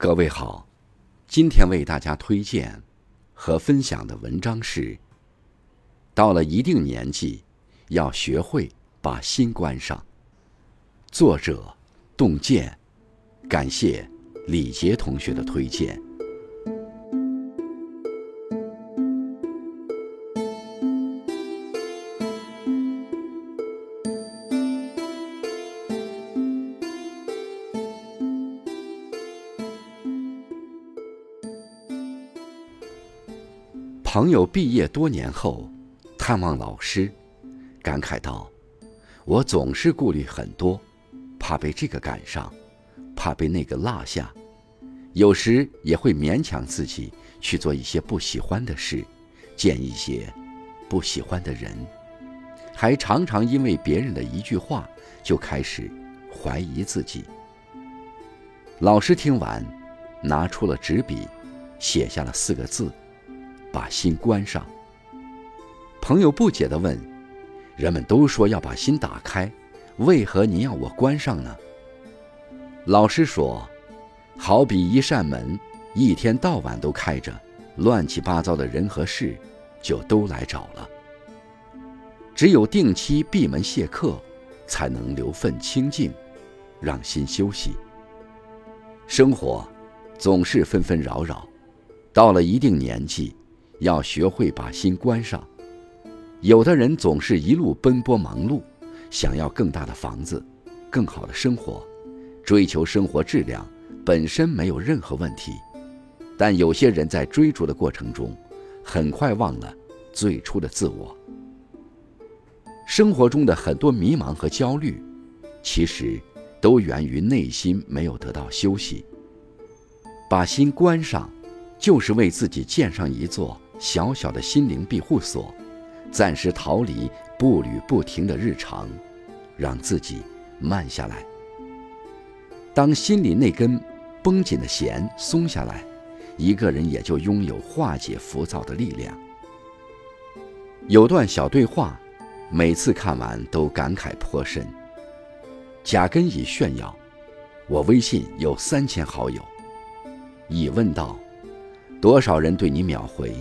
各位好，今天为大家推荐和分享的文章是：到了一定年纪，要学会把心关上。作者：洞见，感谢李杰同学的推荐。朋友毕业多年后，探望老师，感慨道：“我总是顾虑很多，怕被这个赶上，怕被那个落下，有时也会勉强自己去做一些不喜欢的事，见一些不喜欢的人，还常常因为别人的一句话就开始怀疑自己。”老师听完，拿出了纸笔，写下了四个字。把心关上。朋友不解地问：“人们都说要把心打开，为何你要我关上呢？”老师说：“好比一扇门，一天到晚都开着，乱七八糟的人和事就都来找了。只有定期闭门谢客，才能留份清静，让心休息。生活总是纷纷扰扰，到了一定年纪。”要学会把心关上。有的人总是一路奔波忙碌，想要更大的房子，更好的生活，追求生活质量本身没有任何问题。但有些人在追逐的过程中，很快忘了最初的自我。生活中的很多迷茫和焦虑，其实都源于内心没有得到休息。把心关上，就是为自己建上一座。小小的心灵庇护所，暂时逃离步履不停的日常，让自己慢下来。当心里那根绷紧的弦松下来，一个人也就拥有化解浮躁的力量。有段小对话，每次看完都感慨颇深。甲根乙炫耀：“我微信有三千好友。”乙问道：“多少人对你秒回？”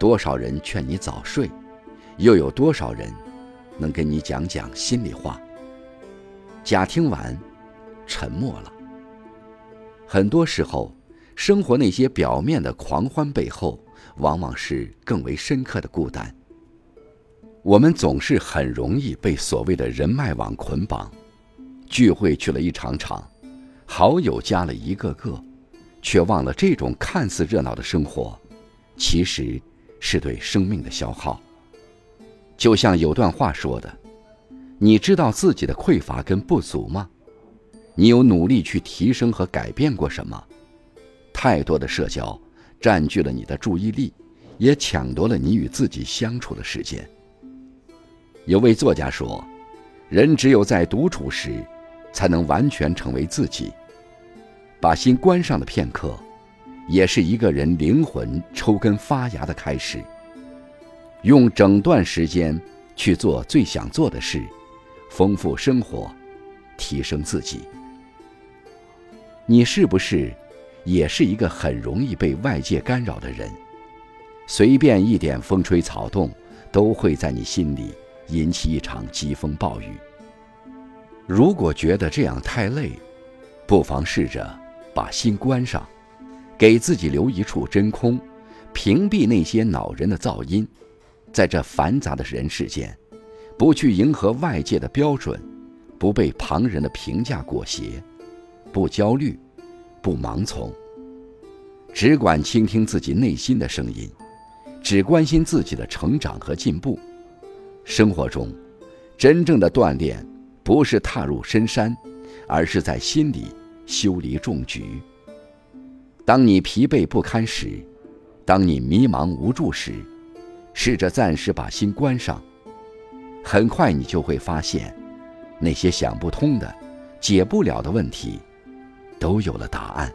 多少人劝你早睡，又有多少人能跟你讲讲心里话？甲听完，沉默了。很多时候，生活那些表面的狂欢背后，往往是更为深刻的孤单。我们总是很容易被所谓的人脉网捆绑，聚会去了一场场，好友加了一个个，却忘了这种看似热闹的生活，其实。是对生命的消耗。就像有段话说的：“你知道自己的匮乏跟不足吗？你有努力去提升和改变过什么？太多的社交占据了你的注意力，也抢夺了你与自己相处的时间。”有位作家说：“人只有在独处时，才能完全成为自己。把心关上的片刻。”也是一个人灵魂抽根发芽的开始。用整段时间去做最想做的事，丰富生活，提升自己。你是不是也是一个很容易被外界干扰的人？随便一点风吹草动，都会在你心里引起一场疾风暴雨。如果觉得这样太累，不妨试着把心关上。给自己留一处真空，屏蔽那些恼人的噪音，在这繁杂的人世间，不去迎合外界的标准，不被旁人的评价裹挟，不焦虑，不盲从，只管倾听自己内心的声音，只关心自己的成长和进步。生活中，真正的锻炼，不是踏入深山，而是在心里修篱种菊。当你疲惫不堪时，当你迷茫无助时，试着暂时把心关上。很快你就会发现，那些想不通的、解不了的问题，都有了答案。